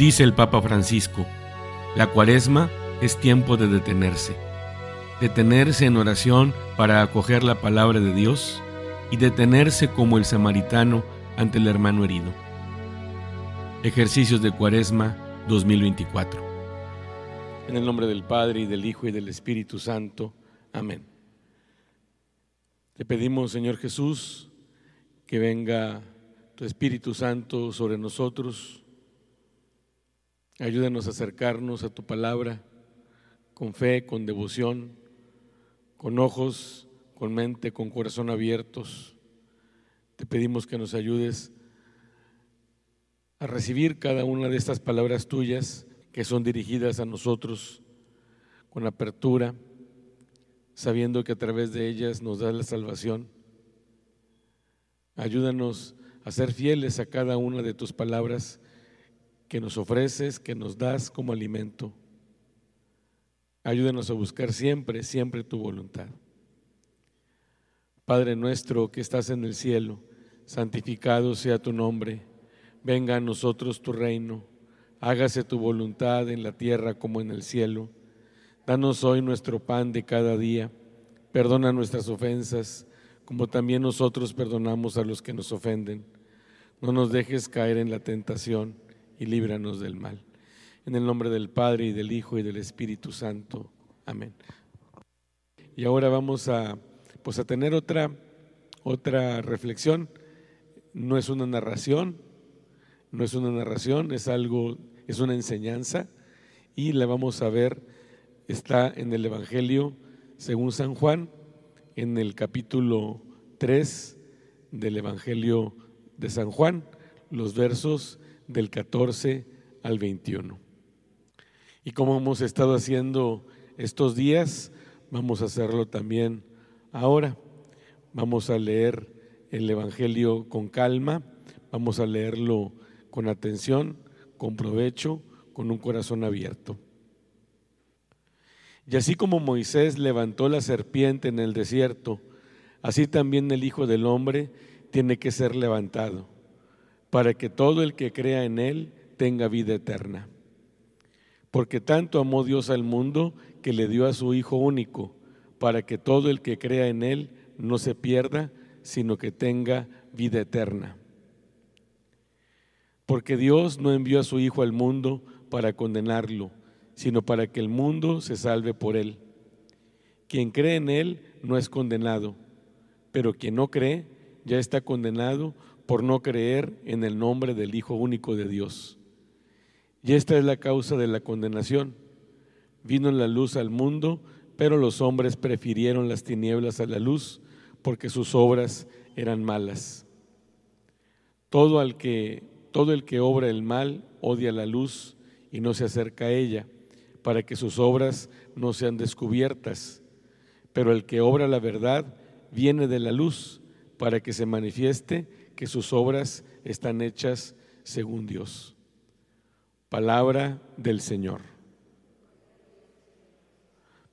Dice el Papa Francisco, la cuaresma es tiempo de detenerse, detenerse en oración para acoger la palabra de Dios y detenerse como el samaritano ante el hermano herido. Ejercicios de Cuaresma 2024. En el nombre del Padre y del Hijo y del Espíritu Santo. Amén. Te pedimos, Señor Jesús, que venga tu Espíritu Santo sobre nosotros. Ayúdanos a acercarnos a tu palabra con fe, con devoción, con ojos, con mente, con corazón abiertos. Te pedimos que nos ayudes a recibir cada una de estas palabras tuyas que son dirigidas a nosotros con apertura, sabiendo que a través de ellas nos da la salvación. Ayúdanos a ser fieles a cada una de tus palabras que nos ofreces, que nos das como alimento. Ayúdanos a buscar siempre, siempre tu voluntad. Padre nuestro que estás en el cielo, santificado sea tu nombre, venga a nosotros tu reino, hágase tu voluntad en la tierra como en el cielo. Danos hoy nuestro pan de cada día, perdona nuestras ofensas, como también nosotros perdonamos a los que nos ofenden. No nos dejes caer en la tentación y líbranos del mal. En el nombre del Padre y del Hijo y del Espíritu Santo. Amén. Y ahora vamos a, pues a tener otra, otra reflexión. No es una narración, no es una narración, es algo, es una enseñanza y la vamos a ver, está en el Evangelio según San Juan, en el capítulo 3 del Evangelio de San Juan, los versos del 14 al 21. Y como hemos estado haciendo estos días, vamos a hacerlo también ahora. Vamos a leer el Evangelio con calma, vamos a leerlo con atención, con provecho, con un corazón abierto. Y así como Moisés levantó la serpiente en el desierto, así también el Hijo del Hombre tiene que ser levantado, para que todo el que crea en Él tenga vida eterna. Porque tanto amó Dios al mundo que le dio a su Hijo único, para que todo el que crea en Él no se pierda, sino que tenga vida eterna. Porque Dios no envió a su Hijo al mundo para condenarlo, sino para que el mundo se salve por Él. Quien cree en Él no es condenado pero quien no cree ya está condenado por no creer en el nombre del Hijo único de Dios. Y esta es la causa de la condenación. Vino la luz al mundo, pero los hombres prefirieron las tinieblas a la luz porque sus obras eran malas. Todo, todo el que obra el mal odia la luz y no se acerca a ella, para que sus obras no sean descubiertas. Pero el que obra la verdad viene de la luz para que se manifieste que sus obras están hechas según Dios. Palabra del Señor.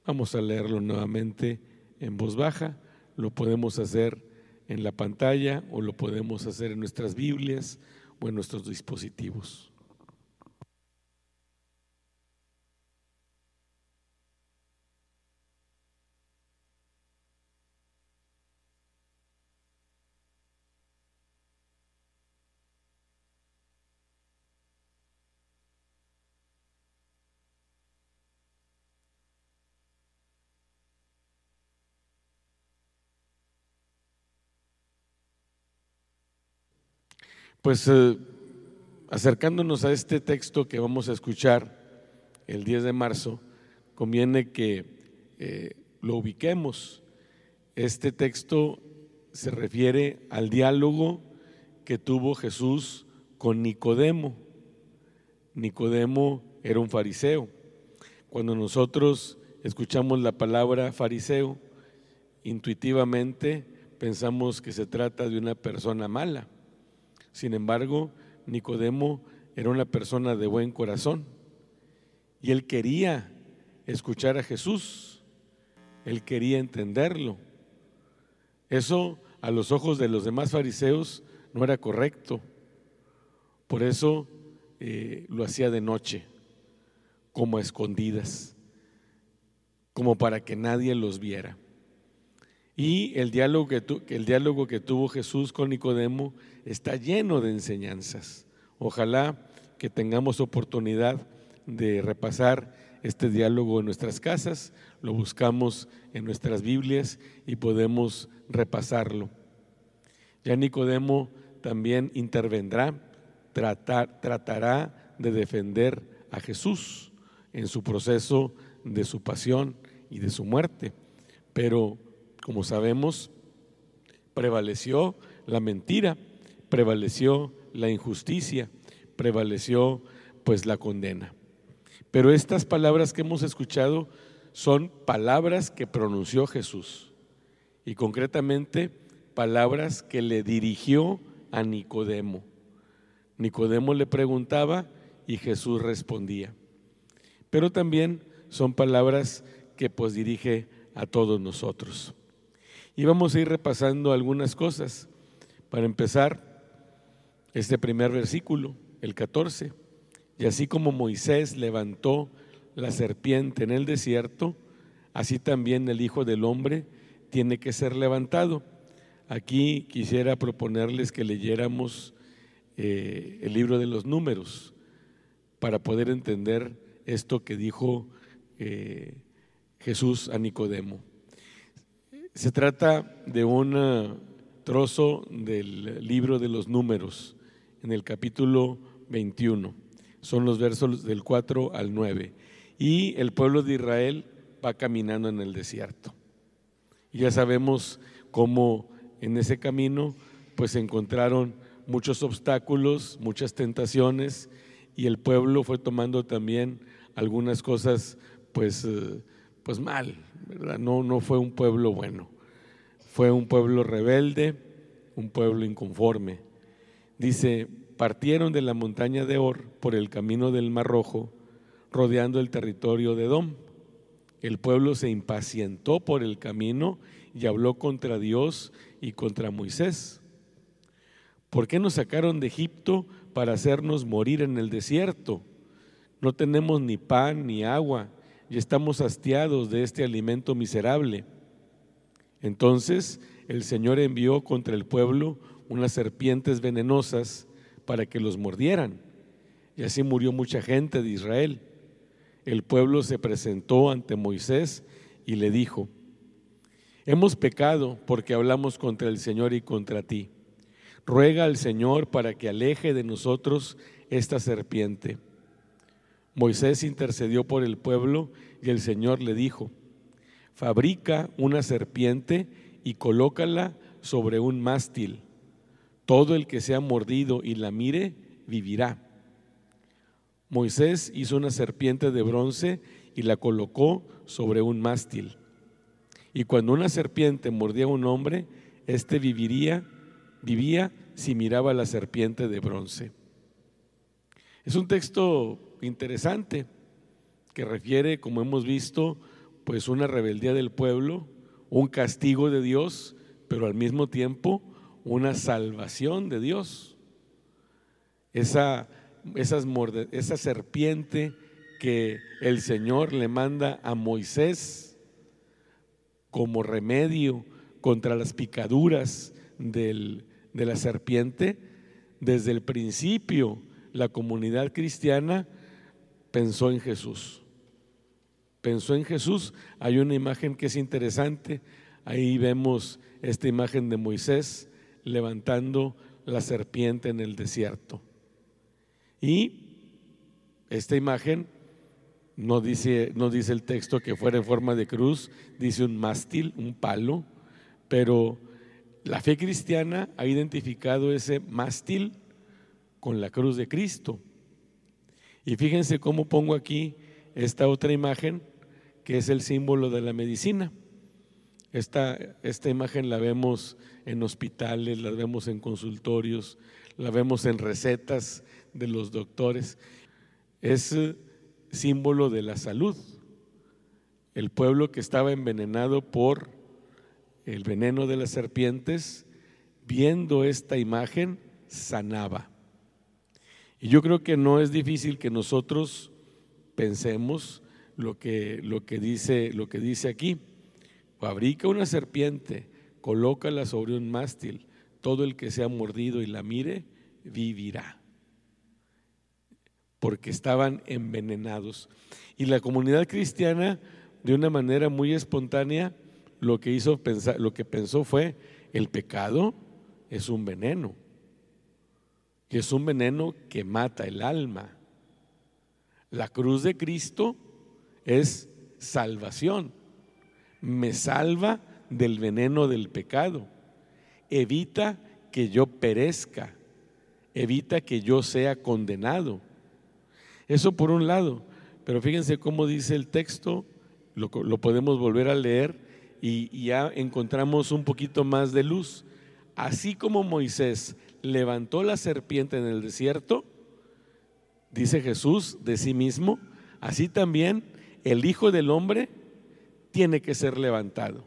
Vamos a leerlo nuevamente en voz baja. Lo podemos hacer en la pantalla o lo podemos hacer en nuestras Biblias o en nuestros dispositivos. Pues eh, acercándonos a este texto que vamos a escuchar el 10 de marzo, conviene que eh, lo ubiquemos. Este texto se refiere al diálogo que tuvo Jesús con Nicodemo. Nicodemo era un fariseo. Cuando nosotros escuchamos la palabra fariseo, intuitivamente pensamos que se trata de una persona mala sin embargo, Nicodemo era una persona de buen corazón y él quería escuchar a Jesús, él quería entenderlo. Eso a los ojos de los demás fariseos no era correcto. Por eso eh, lo hacía de noche, como a escondidas, como para que nadie los viera. Y el diálogo que, el diálogo que tuvo Jesús con Nicodemo está lleno de enseñanzas. Ojalá que tengamos oportunidad de repasar este diálogo en nuestras casas, lo buscamos en nuestras Biblias y podemos repasarlo. Ya Nicodemo también intervendrá, tratará de defender a Jesús en su proceso de su pasión y de su muerte. Pero, como sabemos, prevaleció la mentira, prevaleció la injusticia, prevaleció pues la condena. Pero estas palabras que hemos escuchado son palabras que pronunció Jesús y concretamente palabras que le dirigió a Nicodemo. Nicodemo le preguntaba y Jesús respondía. Pero también son palabras que pues dirige a todos nosotros. Y vamos a ir repasando algunas cosas. Para empezar, este primer versículo, el 14. Y así como Moisés levantó la serpiente en el desierto, así también el Hijo del Hombre tiene que ser levantado. Aquí quisiera proponerles que leyéramos eh, el libro de los números para poder entender esto que dijo eh, Jesús a Nicodemo. Se trata de un trozo del libro de los números en el capítulo 21 son los versos del 4 al 9. Y el pueblo de Israel va caminando en el desierto. Y ya sabemos cómo en ese camino pues encontraron muchos obstáculos, muchas tentaciones y el pueblo fue tomando también algunas cosas pues, eh, pues mal, No, no fue un pueblo bueno, fue un pueblo rebelde, un pueblo inconforme. Dice, partieron de la montaña de Or por el camino del Mar Rojo, rodeando el territorio de Edom. El pueblo se impacientó por el camino y habló contra Dios y contra Moisés. ¿Por qué nos sacaron de Egipto para hacernos morir en el desierto? No tenemos ni pan ni agua y estamos hastiados de este alimento miserable. Entonces el Señor envió contra el pueblo unas serpientes venenosas para que los mordieran. Y así murió mucha gente de Israel. El pueblo se presentó ante Moisés y le dijo, hemos pecado porque hablamos contra el Señor y contra ti. Ruega al Señor para que aleje de nosotros esta serpiente. Moisés intercedió por el pueblo y el Señor le dijo, fabrica una serpiente y colócala sobre un mástil todo el que sea mordido y la mire, vivirá. Moisés hizo una serpiente de bronce y la colocó sobre un mástil. Y cuando una serpiente mordía a un hombre, éste viviría, vivía si miraba a la serpiente de bronce. Es un texto interesante que refiere, como hemos visto, pues una rebeldía del pueblo, un castigo de Dios, pero al mismo tiempo una salvación de Dios. Esa, esa serpiente que el Señor le manda a Moisés como remedio contra las picaduras de la serpiente, desde el principio la comunidad cristiana pensó en Jesús. Pensó en Jesús. Hay una imagen que es interesante. Ahí vemos esta imagen de Moisés levantando la serpiente en el desierto. Y esta imagen no dice, no dice el texto que fuera en forma de cruz, dice un mástil, un palo, pero la fe cristiana ha identificado ese mástil con la cruz de Cristo. Y fíjense cómo pongo aquí esta otra imagen que es el símbolo de la medicina. Esta, esta imagen la vemos en hospitales, la vemos en consultorios, la vemos en recetas de los doctores. Es eh, símbolo de la salud. El pueblo que estaba envenenado por el veneno de las serpientes, viendo esta imagen, sanaba. Y yo creo que no es difícil que nosotros pensemos lo que, lo que, dice, lo que dice aquí. Fabrica una serpiente, colócala sobre un mástil, todo el que sea mordido y la mire, vivirá. Porque estaban envenenados. Y la comunidad cristiana, de una manera muy espontánea, lo que hizo pensar, lo que pensó fue el pecado es un veneno, que es un veneno que mata el alma. La cruz de Cristo es salvación. Me salva del veneno del pecado. Evita que yo perezca. Evita que yo sea condenado. Eso por un lado. Pero fíjense cómo dice el texto, lo, podemos volver a leer y ya encontramos un poquito más de luz. Así como Moisés levantó la serpiente en el desierto, dice Jesús de sí mismo, así también el Hijo del Hombre tiene que ser levantado.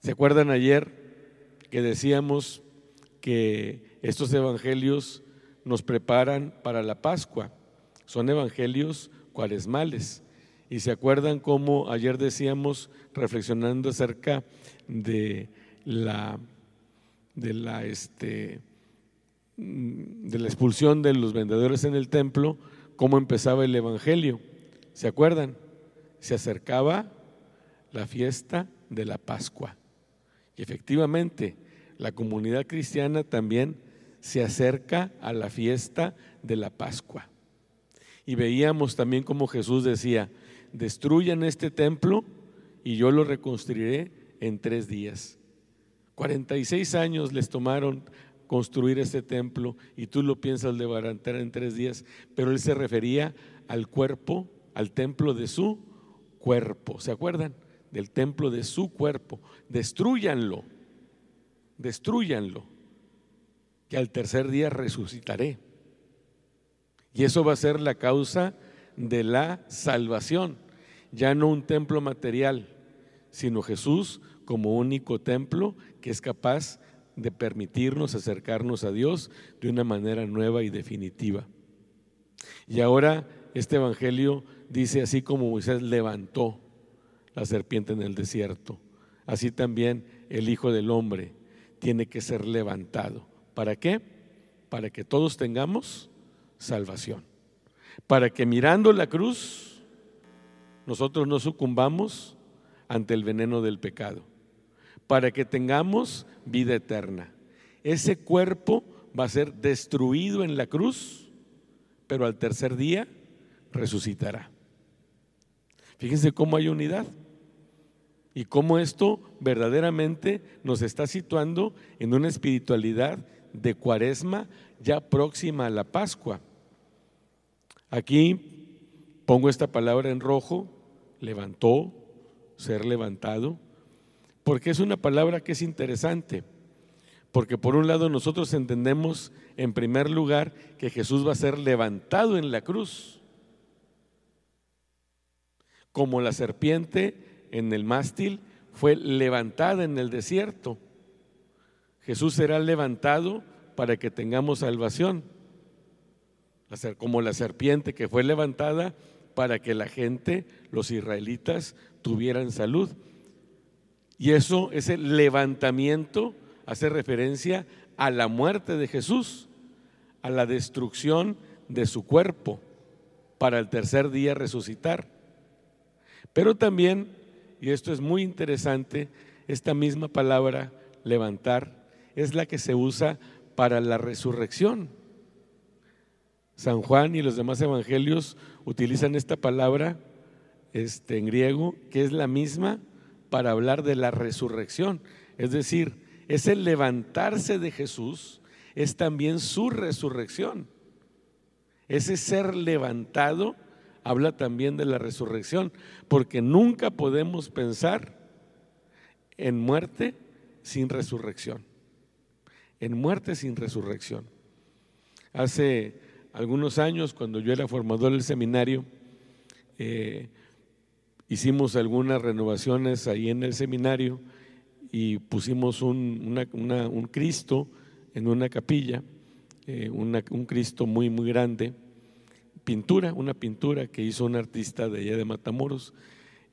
¿Se acuerdan ayer que decíamos que estos evangelios nos preparan para la Pascua? Son evangelios cuaresmales. Y se acuerdan cómo ayer decíamos, reflexionando acerca de la, de la, este, de la expulsión de los vendedores en el templo, cómo empezaba el Evangelio. ¿Se acuerdan? Se acercaba la fiesta de la Pascua. Y efectivamente, la comunidad cristiana también se acerca a la fiesta de la Pascua. Y veíamos también como Jesús decía, destruyan este templo y yo lo reconstruiré en tres días. 46 años les tomaron construir este templo y tú lo piensas levantar en tres días, pero él se refería al cuerpo, al templo de su cuerpo. ¿Se acuerdan? Del templo de su cuerpo. Destruyanlo, destruyanlo, que al tercer día resucitaré. Y eso va a ser la causa de la salvación, ya no un templo material, sino Jesús como único templo que es capaz de permitirnos acercarnos a Dios de una manera nueva y definitiva. Y ahora este Evangelio dice, así como Moisés levantó la serpiente en el desierto, así también el Hijo del Hombre tiene que ser levantado. ¿Para qué? Para que todos tengamos salvación. Para que mirando la cruz, nosotros no sucumbamos ante el veneno del pecado para que tengamos vida eterna. Ese cuerpo va a ser destruido en la cruz, pero al tercer día resucitará. Fíjense cómo hay unidad y cómo esto verdaderamente nos está situando en una espiritualidad de cuaresma ya próxima a la Pascua. Aquí pongo esta palabra en rojo, levantó, ser levantado porque es una palabra que es interesante. Porque por un lado nosotros entendemos en primer lugar que Jesús va a ser levantado en la cruz, como la serpiente en el mástil fue levantada en el desierto. Jesús será levantado para que tengamos salvación, como la serpiente que fue levantada para que la gente, los israelitas, tuvieran salud. Y eso, ese levantamiento, hace referencia a la muerte de Jesús, a la destrucción de su cuerpo, para el tercer día resucitar. Pero también, y esto es muy interesante, esta misma palabra, levantar, es la que se usa para la resurrección. San Juan y los demás evangelios utilizan esta palabra este, en griego, que es la misma para hablar de la resurrección. Es decir, ese levantarse de Jesús es también su resurrección. Ese ser levantado habla también de la resurrección, porque nunca podemos pensar en muerte sin resurrección. En muerte sin resurrección. Hace algunos años, cuando yo era formador del seminario, eh, hicimos algunas renovaciones ahí en el seminario y pusimos un, Cristo en una capilla eh, un Cristo muy, muy grande, pintura, una pintura que hizo un artista de allá de Matamoros.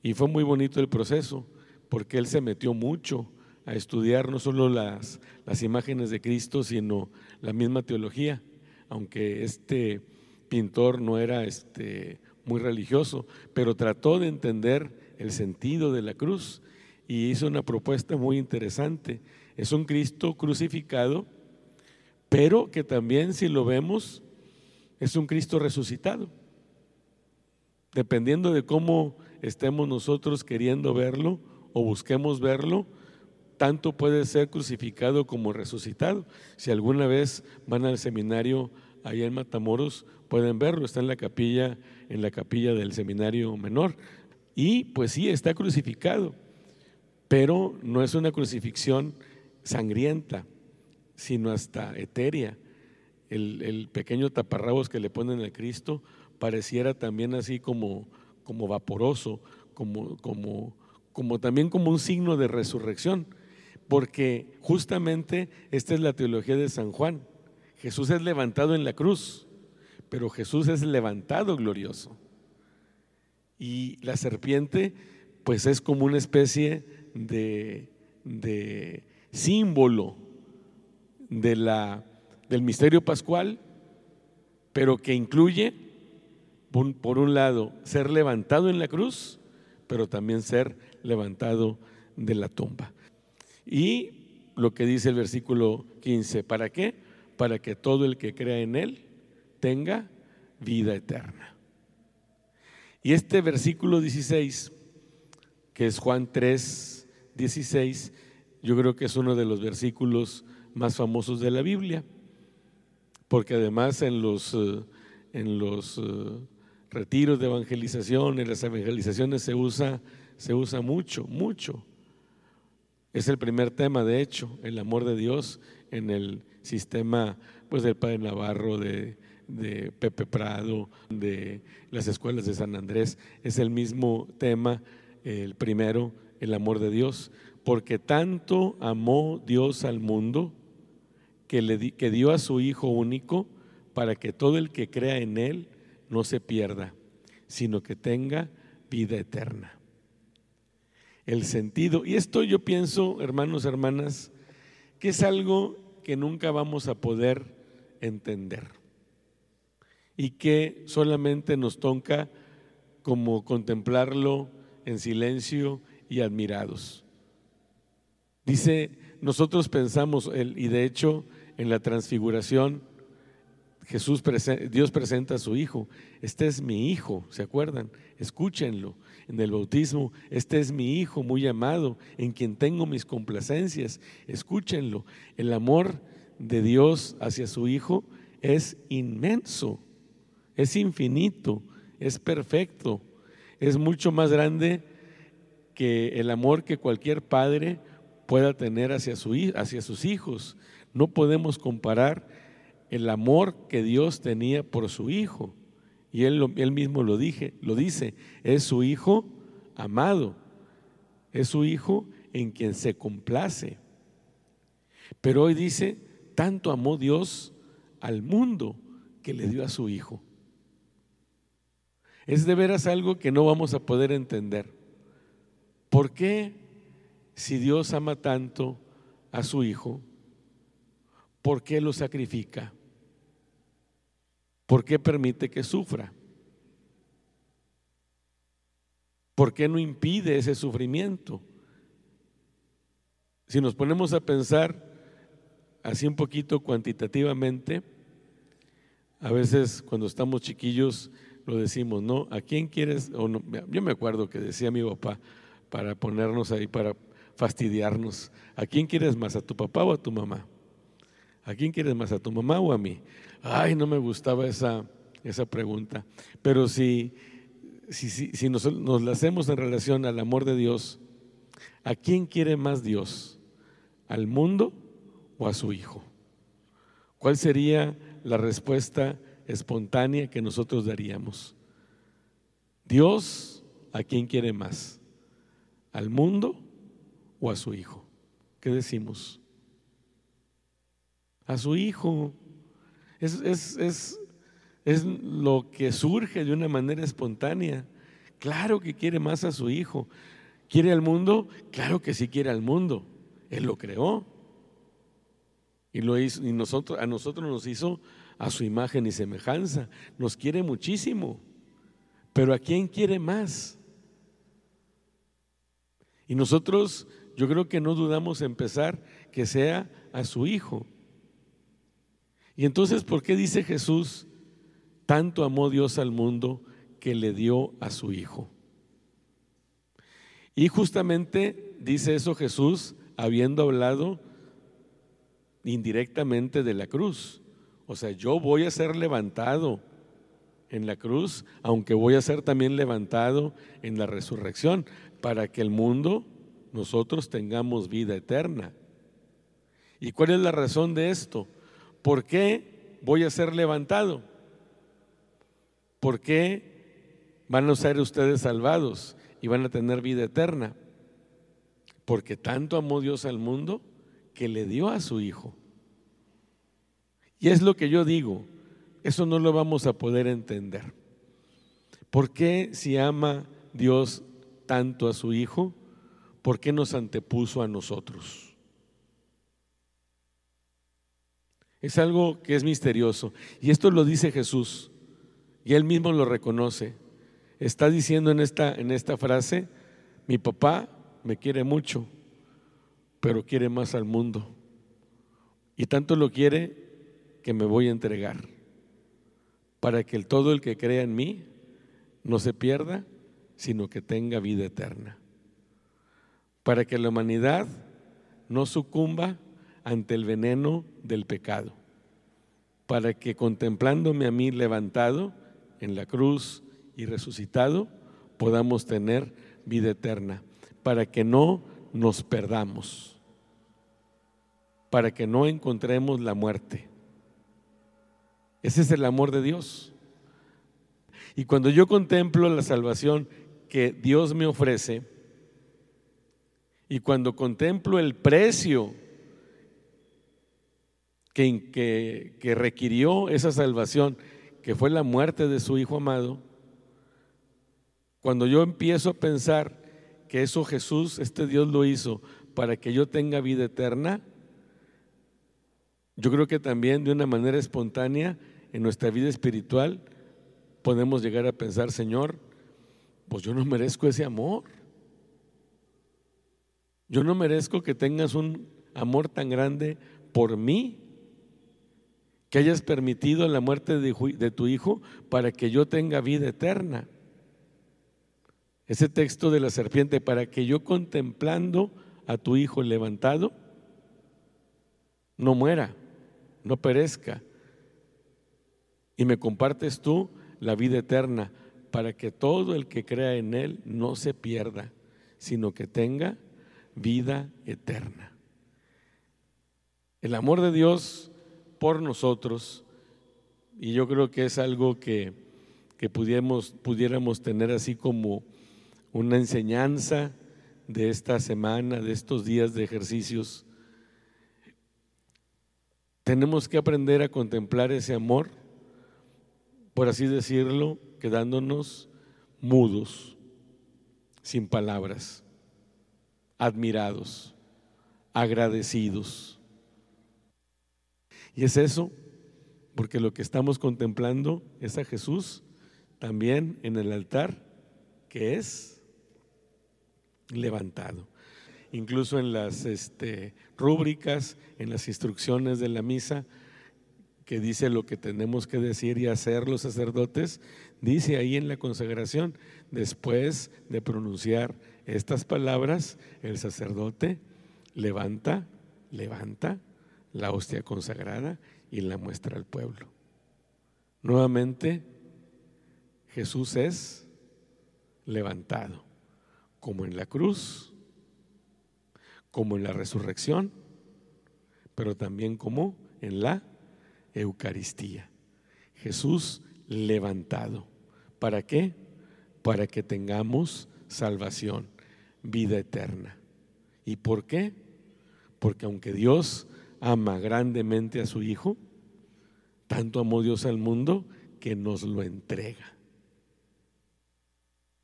Y fue muy bonito el proceso, porque él se metió mucho a estudiar no solo las, las imágenes de Cristo, sino la misma teología, aunque este pintor no era este, muy religioso, pero trató de entender el sentido de la cruz y hizo una propuesta muy interesante. Es un Cristo crucificado, pero que también si lo vemos es un Cristo resucitado. Dependiendo de cómo estemos nosotros queriendo verlo o busquemos verlo, tanto puede ser crucificado como resucitado. Si alguna vez van al seminario allá en Matamoros, pueden verlo, está en la capilla, en la capilla del seminario menor. Y pues sí, está crucificado, pero no es una crucifixión sangrienta, sino hasta etérea. El, pequeño taparrabos que le ponen a Cristo pareciera también así como, como vaporoso, como, como, como también como un signo de resurrección, porque justamente esta es la teología de San Juan. Jesús es levantado en la cruz, pero Jesús es levantado glorioso. Y la serpiente, pues es como una especie de, de símbolo de la, del misterio pascual, pero que incluye, por un lado, ser levantado en la cruz, pero también ser levantado de la tumba. Y lo que dice el versículo 15, ¿para qué? Para que todo el que crea en Él tenga vida eterna. Y este versículo 16, que es Juan 3, 16, yo creo que es uno de los versículos más famosos de la Biblia, porque además en los, eh, en los eh, retiros de evangelización, en las evangelizaciones se usa, se usa mucho, mucho. Es el primer tema, de hecho, el amor de Dios en el sistema pues, del Padre Navarro, de, de Pepe Prado, de las escuelas de San Andrés. Es el mismo tema, el primero, el amor de Dios, porque tanto amó Dios al mundo que, le que dio a su Hijo único para que todo el que crea en Él no se pierda, sino que tenga vida eterna. El sentido, y esto yo pienso, hermanos, hermanas, que es algo que nunca vamos a poder entender y que solamente nos toca como contemplarlo en silencio y admirados. Dice, nosotros pensamos, y de hecho en la transfiguración, Jesús, Dios presenta a su Hijo. Este es mi Hijo, ¿se acuerdan? Escúchenlo. En el bautismo, este es mi Hijo muy amado, en quien tengo mis complacencias. Escúchenlo. El amor de Dios hacia su Hijo es inmenso es infinito, es perfecto, es mucho más grande que el amor que cualquier padre pueda tener hacia, su, hacia sus hijos. No podemos comparar el amor que Dios tenía por su hijo. Y él, mismo lo, dije, lo dice, es su hijo amado, es su hijo en quien se complace. Pero hoy dice, tanto amó Dios al mundo que le dio a su hijo. Es de veras algo que no vamos a poder entender. ¿Por qué si Dios ama tanto a su Hijo, por qué lo sacrifica? ¿Por qué permite que sufra? ¿Por qué no impide ese sufrimiento? Si nos ponemos a pensar así un poquito cuantitativamente, a veces cuando estamos chiquillos lo decimos, ¿no? ¿A quién quieres? O no, yo me acuerdo que decía mi papá para ponernos ahí, para fastidiarnos. ¿A quién quieres más? ¿A tu papá o a tu mamá? ¿A quién quieres más? ¿A tu mamá o a mí? Ay, no me gustaba esa, esa pregunta. Pero si, si, si, si nos, nos la hacemos en relación al amor de Dios, ¿a quién quiere más Dios? ¿Al mundo o a su Hijo? ¿Cuál sería la respuesta espontánea que nosotros daríamos. Dios, ¿a quién quiere más? ¿Al mundo o a su hijo? ¿Qué decimos? A su hijo. Es, es, lo que surge de una manera espontánea. Claro que quiere más a su hijo. ¿Quiere al mundo? Claro que sí quiere al mundo. Él lo creó. Y, lo hizo, y nosotros, a nosotros nos hizo a su imagen y semejanza. Nos quiere muchísimo. Pero ¿a quién quiere más? Y nosotros, yo creo que no dudamos empezar que sea a su Hijo. Y entonces, ¿por qué dice Jesús, tanto amó Dios al mundo que le dio a su Hijo? Y justamente dice eso Jesús habiendo hablado indirectamente de la cruz. O sea, yo voy a ser levantado en la cruz, aunque voy a ser también levantado en la resurrección para que el mundo, nosotros tengamos vida eterna. ¿Y cuál es la razón de esto? ¿Por qué voy a ser levantado? ¿Por qué van a ser ustedes salvados y van a tener vida eterna? Porque tanto amó Dios al mundo que le dio a su Hijo. Y es lo que yo digo, eso no lo vamos a poder entender. ¿Por qué si ama Dios tanto a su Hijo, ¿por qué nos antepuso a nosotros? Es algo que es misterioso. Y esto lo dice Jesús. Y él mismo lo reconoce. Está diciendo en esta, en esta frase, mi papá me quiere mucho, pero quiere más al mundo. Y tanto lo quiere que me voy a entregar para que todo el que crea en mí no se pierda, sino que tenga vida eterna. Para que la humanidad no sucumba ante el veneno del pecado. Para que contemplándome a mí levantado en la cruz y resucitado, podamos tener vida eterna. Para que no nos perdamos. Para que no encontremos la muerte. Ese es el amor de Dios. Y cuando yo contemplo la salvación que Dios me ofrece y cuando contemplo el precio que, que, requirió esa salvación, que fue la muerte de su Hijo amado, cuando yo empiezo a pensar que eso Jesús, este Dios lo hizo para que yo tenga vida eterna, yo creo que también de una manera espontánea en nuestra vida espiritual podemos llegar a pensar, Señor, pues yo no merezco ese amor. Yo no merezco que tengas un amor tan grande por mí, que hayas permitido la muerte de, tu hijo para que yo tenga vida eterna. Ese texto de la serpiente, para que yo contemplando a tu hijo levantado, no muera, no perezca. Y me compartes tú la vida eterna para que todo el que crea en Él no se pierda, sino que tenga vida eterna. El amor de Dios por nosotros, y yo creo que es algo que, que pudiéramos, pudiéramos tener así como una enseñanza de esta semana, de estos días de ejercicios. Tenemos que aprender a contemplar ese amor, por así decirlo, quedándonos mudos, sin palabras, admirados, agradecidos. Y es eso, porque lo que estamos contemplando es a Jesús también en el altar, que es levantado. Incluso en las este, rúbricas, en las instrucciones de la misa, que dice lo que tenemos que decir y hacer los sacerdotes, dice ahí en la consagración, después de pronunciar estas palabras, el sacerdote levanta, levanta la hostia consagrada y la muestra al pueblo. Nuevamente, Jesús es levantado, como en la cruz, como en la resurrección, pero también como en la Eucaristía. Jesús levantado. ¿Para qué? Para que tengamos salvación, vida eterna. ¿Y por qué? Porque aunque Dios ama grandemente a su Hijo, Tanto amó Dios al mundo que nos lo entrega.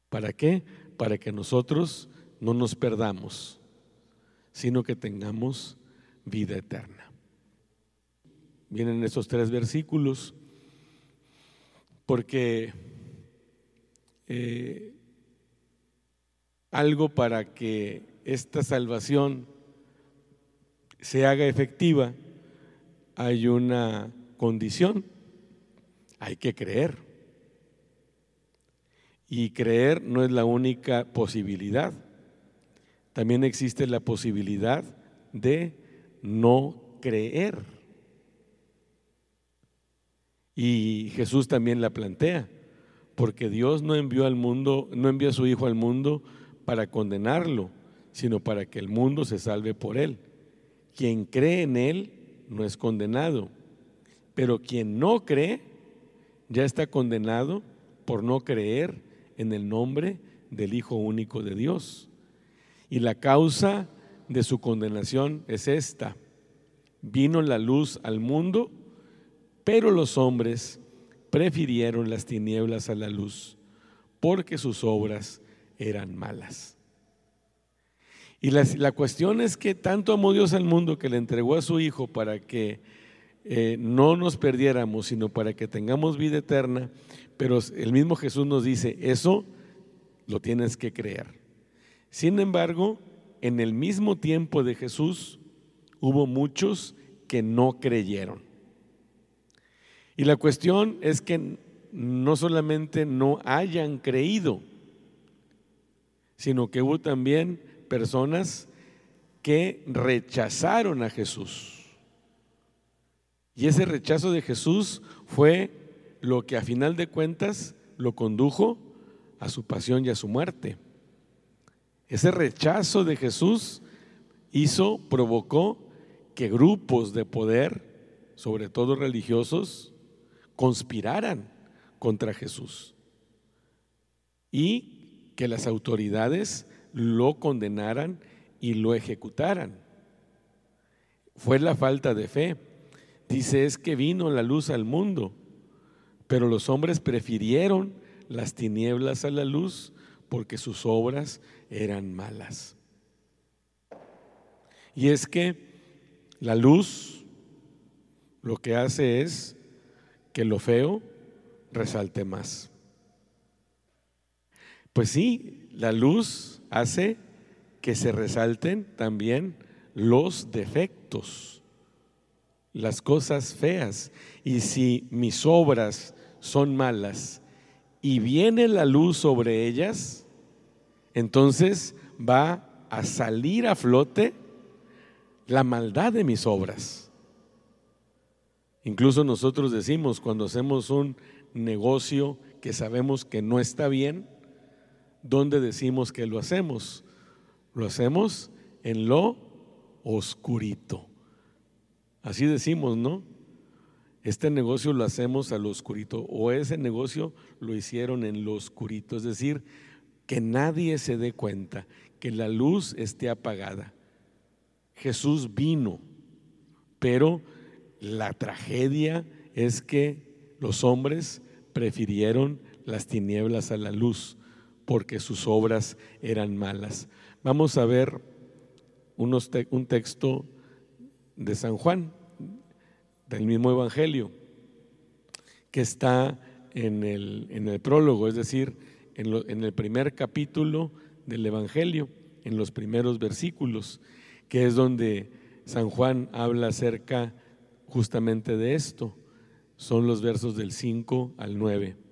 ¿Para qué? Para que nosotros no nos perdamos, sino que tengamos vida eterna. Vienen esos tres versículos porque eh, algo para que esta salvación se haga efectiva, hay una condición, hay que creer. Y creer no es la única posibilidad. También existe la posibilidad de no creer. Y Jesús también la plantea, porque Dios no envió al mundo, no envió a su hijo al mundo para condenarlo, sino para que el mundo se salve por él. Quien cree en él no es condenado, pero quien no cree ya está condenado por no creer en el nombre del Hijo único de Dios. Y la causa de su condenación es esta. Vino la luz al mundo, pero los hombres prefirieron las tinieblas a la luz, porque sus obras eran malas. Y la, cuestión es que tanto amó Dios al mundo que le entregó a su Hijo para que eh, no nos perdiéramos, sino para que tengamos vida eterna. Pero el mismo Jesús nos dice, eso lo tienes que creer. Sin embargo, en el mismo tiempo de Jesús hubo muchos que no creyeron. Y la cuestión es que no solamente no hayan creído, sino que hubo también personas que rechazaron a Jesús. Y ese rechazo de Jesús fue lo que a final de cuentas lo condujo a su pasión y a su muerte. Ese rechazo de Jesús hizo, provocó que grupos de poder, sobre todo religiosos, conspiraran contra Jesús y que las autoridades lo condenaran y lo ejecutaran. Fue la falta de fe. Dice, es que vino la luz al mundo, pero los hombres prefirieron las tinieblas a la luz porque sus obras eran malas. Y es que la luz lo que hace es que lo feo resalte más. Pues sí, la luz hace que se resalten también los defectos, las cosas feas. Y si mis obras son malas y viene la luz sobre ellas, entonces va a salir a flote la maldad de mis obras. Incluso nosotros decimos cuando hacemos un negocio que sabemos que no está bien, ¿dónde decimos que lo hacemos? Lo hacemos en lo oscurito. Así decimos, ¿no? Este negocio lo hacemos a lo oscurito o ese negocio lo hicieron en lo oscurito, es decir, que nadie se dé cuenta, que la luz esté apagada. Jesús vino, pero la tragedia es que los hombres prefirieron las tinieblas a la luz porque sus obras eran malas. Vamos a ver un texto de San Juan, del mismo Evangelio, que está en el, prólogo, es decir, en, en el primer capítulo del Evangelio, en los primeros versículos, que es donde San Juan habla acerca justamente de esto. Son los versos del 5 al 9.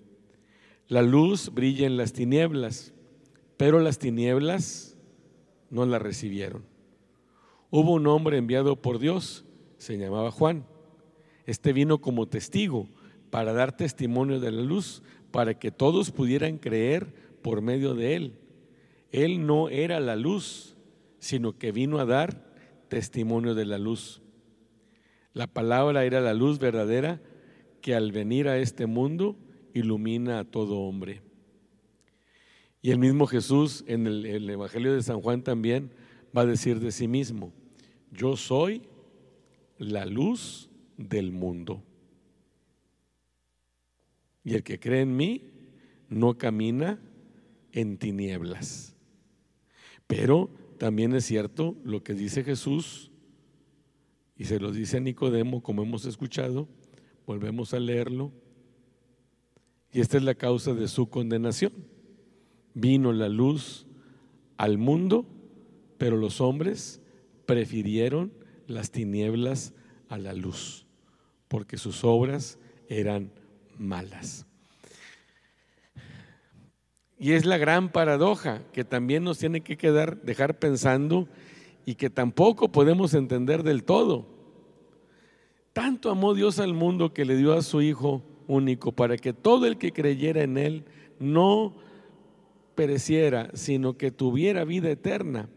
La luz brilla en las tinieblas, pero las tinieblas no la recibieron. Hubo un hombre enviado por Dios, se llamaba Juan. Este vino como testigo para dar testimonio de la luz, para que todos pudieran creer por medio de él. Él no era la luz, sino que vino a dar testimonio de la luz. La palabra era la luz verdadera que al venir a este mundo ilumina a todo hombre. Y el mismo Jesús en el, Evangelio de San Juan también va a decir de sí mismo, yo soy la luz del mundo. Y el que cree en mí no camina en tinieblas. Pero también es cierto lo que dice Jesús, y se lo dice a Nicodemo, como hemos escuchado, volvemos a leerlo, y esta es la causa de su condenación. Vino la luz al mundo, pero los hombres prefirieron las tinieblas a la luz, porque sus obras eran malas. Y es la gran paradoja que también nos tiene que quedar, dejar pensando y que tampoco podemos entender del todo. Tanto amó Dios al mundo que le dio a su Hijo único para que todo el que creyera en Él no pereciera, sino que tuviera vida eterna.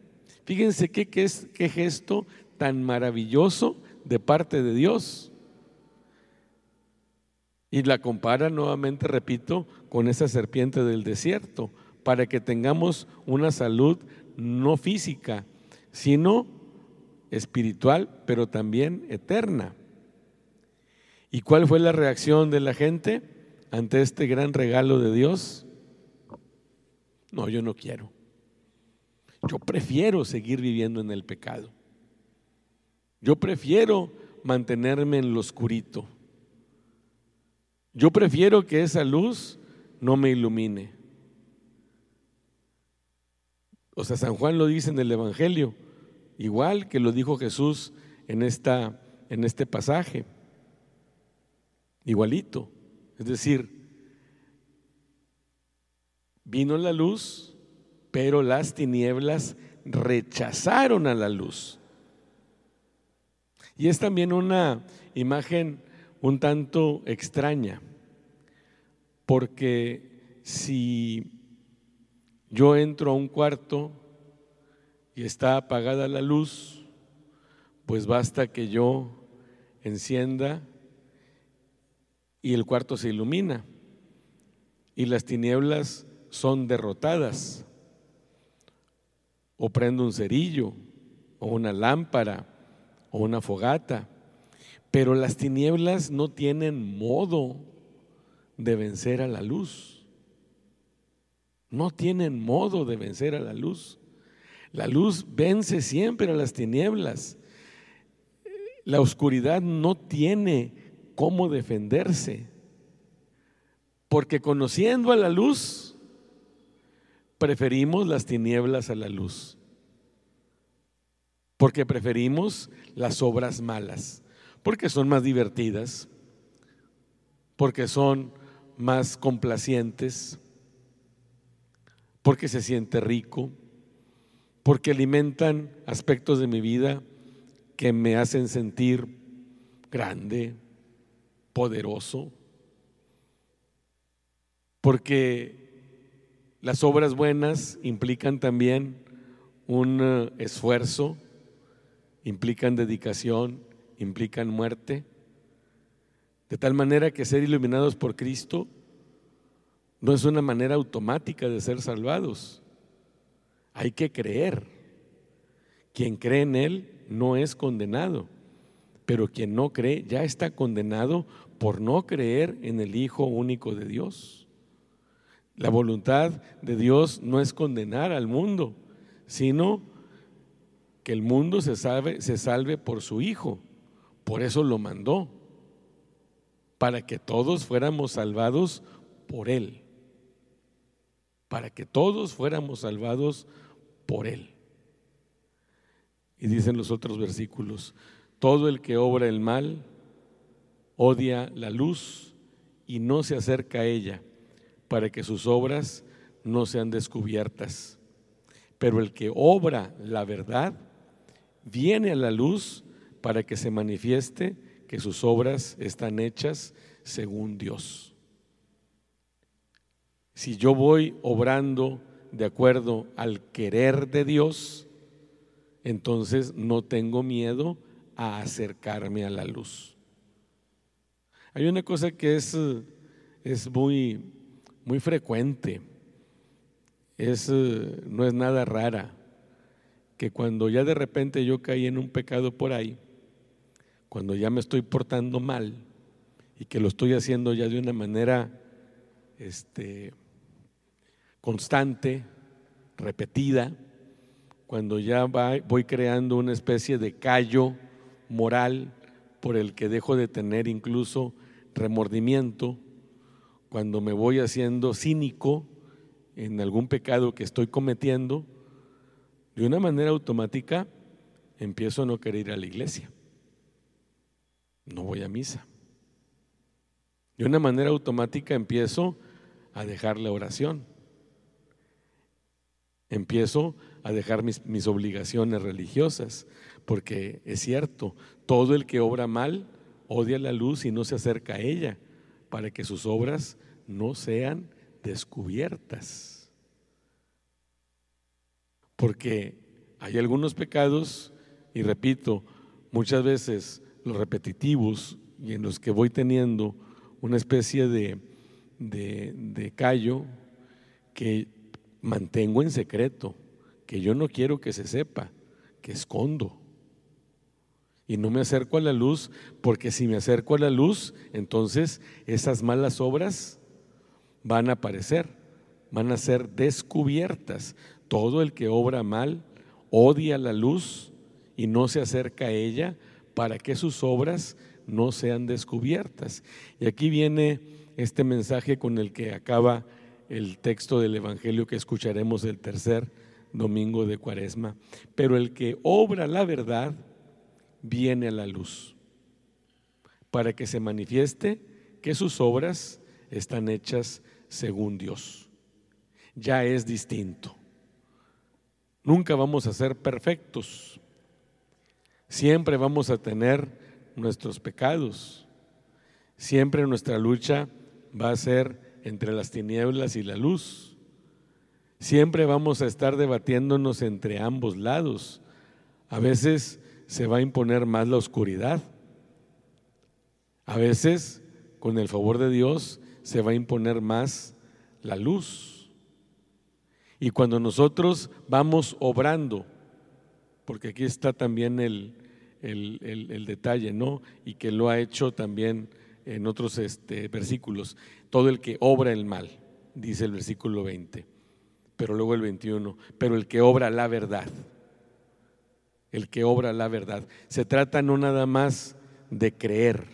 Fíjense qué, qué, qué gesto tan maravilloso de parte de Dios. Y la compara nuevamente, repito, con esa serpiente del desierto, para que tengamos una salud no física, sino espiritual, pero también eterna. ¿Y cuál fue la reacción de la gente ante este gran regalo de Dios? No, yo no quiero. Yo prefiero seguir viviendo en el pecado. Yo prefiero mantenerme en lo oscurito. Yo prefiero que esa luz no me ilumine. O sea, San Juan lo dice en el Evangelio, igual que lo dijo Jesús en, esta, en este pasaje. Igualito. Es decir, vino la luz, pero las tinieblas rechazaron a la luz. Y es también una imagen un tanto extraña, porque si yo entro a un cuarto y está apagada la luz, pues basta que yo encienda y el cuarto se ilumina y las tinieblas son derrotadas. O prendo un cerillo o una lámpara o una fogata pero las tinieblas no tienen modo de vencer a la luz. No tienen modo de vencer a la luz. La luz vence siempre a las tinieblas. La oscuridad no tiene cómo defenderse. Porque conociendo a la luz, preferimos las tinieblas a la luz. Porque preferimos las obras malas. Porque son más divertidas, porque son más complacientes, porque se siente rico, porque alimentan aspectos de mi vida que me hacen sentir grande, poderoso, porque las obras buenas implican también un eh, esfuerzo, implican dedicación, implican muerte, de tal manera que ser iluminados por Cristo no es una manera automática de ser salvados. Hay que creer. Quien cree en Él no es condenado, pero quien no cree ya está condenado por no creer en el Hijo único de Dios. La voluntad de Dios no es condenar al mundo, sino que el mundo se salve, se salve por su Hijo. Por eso lo mandó, para que todos fuéramos salvados por Él. Para que todos fuéramos salvados por Él. Y dicen los otros versículos, todo el que obra el mal odia la luz y no se acerca a ella, para que sus obras no sean descubiertas. Pero el que obra la verdad viene a la luz para que se manifieste que sus obras están hechas según Dios. Si yo voy obrando de acuerdo al querer de Dios, entonces no tengo miedo a acercarme a la luz. Hay una cosa que es, es muy, muy frecuente, es, no es nada rara, que cuando ya de repente yo caí en un pecado por ahí, cuando ya me estoy portando mal y que lo estoy haciendo ya de una manera este, constante, repetida, cuando ya voy creando una especie de callo moral por el que dejo de tener incluso remordimiento, cuando me voy haciendo cínico en algún pecado que estoy cometiendo, de una manera automática empiezo a no querer ir a la iglesia. No voy a misa. De una manera automática empiezo a dejar la oración. Empiezo a dejar mis, mis, obligaciones religiosas, porque es cierto, todo el que obra mal odia la luz y no se acerca a ella, para que sus obras no sean descubiertas. Porque hay algunos pecados, y repito, muchas veces los repetitivos y en los que voy teniendo una especie de, de, callo que mantengo en secreto, que yo no quiero que se sepa, que escondo. Y no me acerco a la luz, porque si me acerco a la luz, entonces esas malas obras van a aparecer, van a ser descubiertas. Todo el que obra mal odia la luz y no se acerca a ella para que sus obras no sean descubiertas. Y aquí viene este mensaje con el que acaba el texto del Evangelio que escucharemos el tercer domingo de Cuaresma. Pero el que obra la verdad viene a la luz para que se manifieste que sus obras están hechas según Dios. Ya es distinto. Nunca vamos a ser perfectos. Siempre vamos a tener nuestros pecados. Siempre nuestra lucha va a ser entre las tinieblas y la luz. Siempre vamos a estar debatiéndonos entre ambos lados. A veces se va a imponer más la oscuridad. A veces, con el favor de Dios, se va a imponer más la luz. Y cuando nosotros vamos obrando, porque aquí está también el, el, detalle, ¿no? Y que lo ha hecho también en otros este, versículos. Todo el que obra el mal, dice el versículo 20, pero luego el 21, pero el que obra la verdad, el que obra la verdad. Se trata no nada más de creer,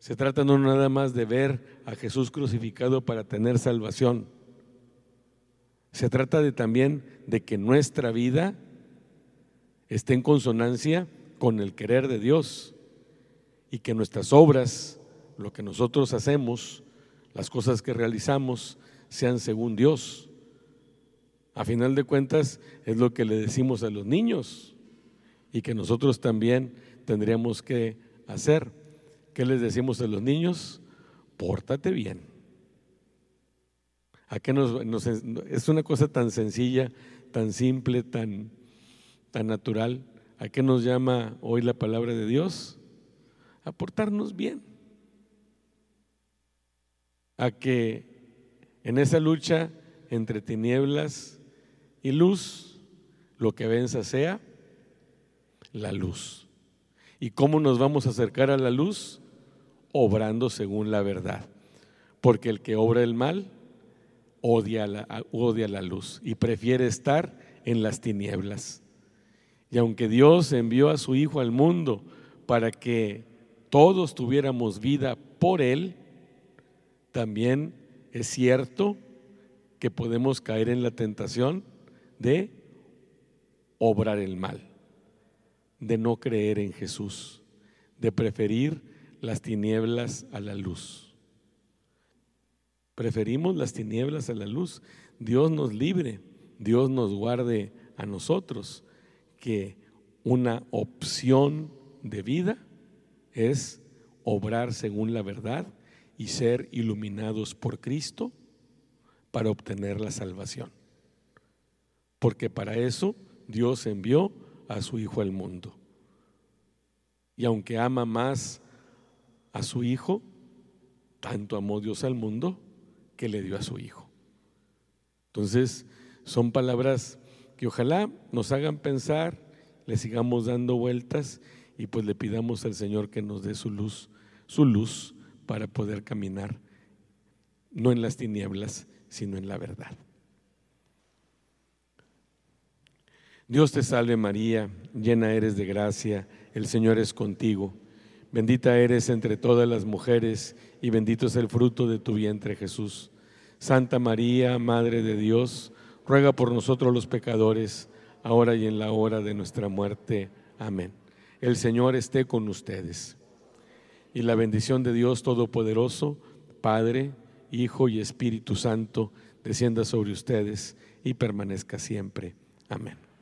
se trata no nada más de ver a Jesús crucificado para tener salvación. Se trata también de que nuestra vida esté en consonancia con el querer de Dios y que nuestras obras, lo que nosotros hacemos, las cosas que realizamos, sean según Dios. A final de cuentas es lo que le decimos a los niños y que nosotros también tendríamos que hacer. ¿Qué les decimos a los niños? Pórtate bien. ¿A qué nos, es una cosa tan sencilla, tan simple, tan, tan natural. ¿A qué nos llama hoy la palabra de Dios? A portarnos bien. A que en esa lucha entre tinieblas y luz, lo que venza sea la luz. ¿Y cómo nos vamos a acercar a la luz? Obrando según la verdad. Porque el que obra el mal odia la, odia la luz y prefiere estar en las tinieblas. Y aunque Dios envió a su Hijo al mundo para que todos tuviéramos vida por Él, también es cierto que podemos caer en la tentación de obrar el mal, de no creer en Jesús, de preferir las tinieblas a la luz. Preferimos las tinieblas a la luz. Dios nos libre, Dios nos guarde a nosotros que una opción de vida es obrar según la verdad y ser iluminados por Cristo para obtener la salvación. Porque para eso Dios envió a su Hijo al mundo. Y aunque ama más a su Hijo, tanto amó Dios al mundo que le dio a su Hijo. Entonces, son palabras que ojalá nos hagan pensar, le sigamos dando vueltas y pues le pidamos al Señor que nos dé su luz, su luz para poder caminar no en las tinieblas, sino en la verdad. Dios te salve María, llena eres de gracia, el Señor es contigo. Bendita eres entre todas las mujeres y bendito es el fruto de tu vientre Jesús. Santa María, Madre de Dios, ruega por nosotros los pecadores, ahora y en la hora de nuestra muerte. Amén. El Señor esté con ustedes. Y la bendición de Dios Todopoderoso, Padre, Hijo y Espíritu Santo, descienda sobre ustedes y permanezca siempre. Amén.